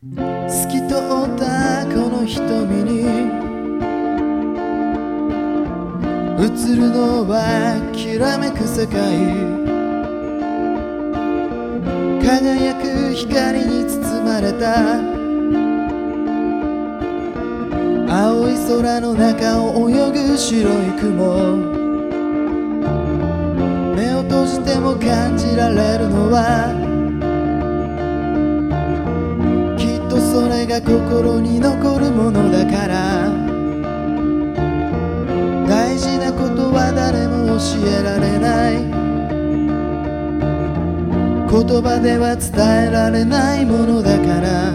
透き通ったこの瞳に映るのはきらめく世界。輝く光に包まれた。青い空の中を泳ぐ白い雲。目を閉じても感じられるのはが心に残るものだから。大事なことは誰も教えられない。言葉では伝えられないものだから。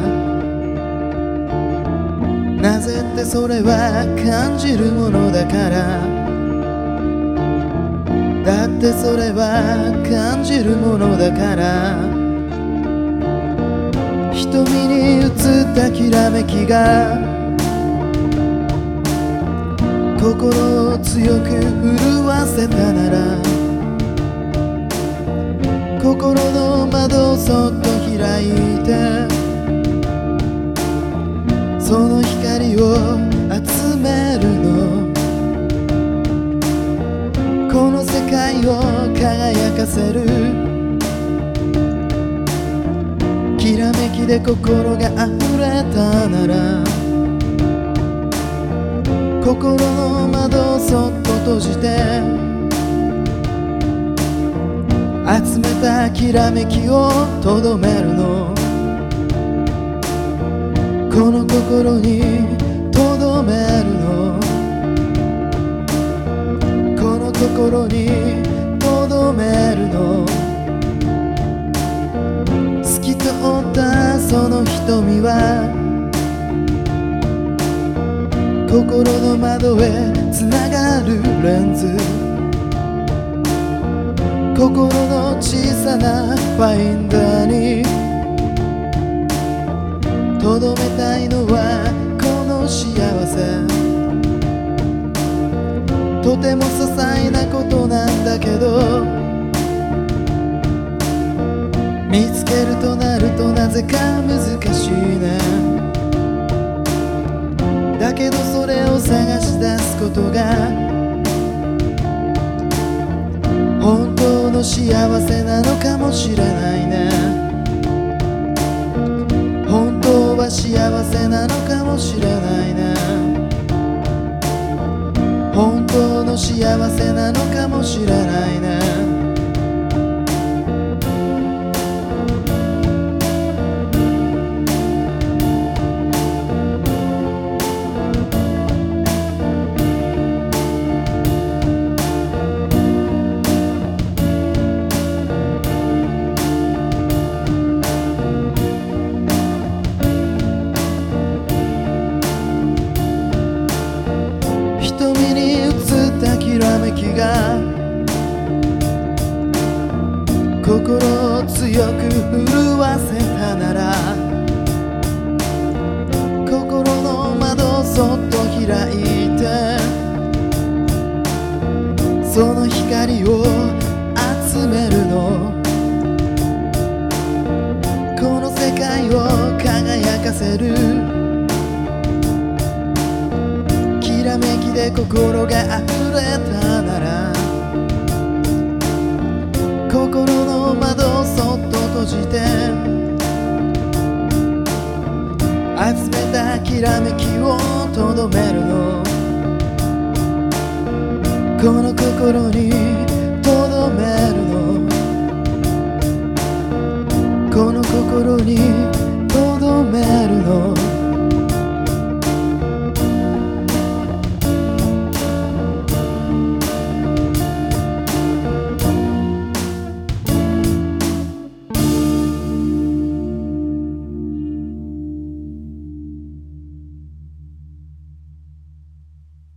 なぜってそれは感じるものだから。だってそれは感じるものだから。瞳に映ったきらめきが心を強く震わせたなら心の窓をそっと開いてその光を集めるの。この世界を輝かせる。きで心が溢れたなら心の窓をそっと閉じて集めたきらめきをとどめるの。この心にとどめるの。この心にとどめるの。通ったその瞳は心の窓へつながるレンズ。心の小さなファインダーにとどめたいのはこの幸せ。とても些細なことなんだけど見つけるとなるとなぜか難しいねだけどそれを探し出すことが本当の幸せなのかもしれないね本当は幸せなのかもしれないね本当の幸せなのかもしれないねらめきが心を強く震わせたなら心の窓をそっと開いてその光を集めるの。この世界を輝かせる。きらめきで心が溢れきらめきをとどめるの。この心にとどめるの。この心に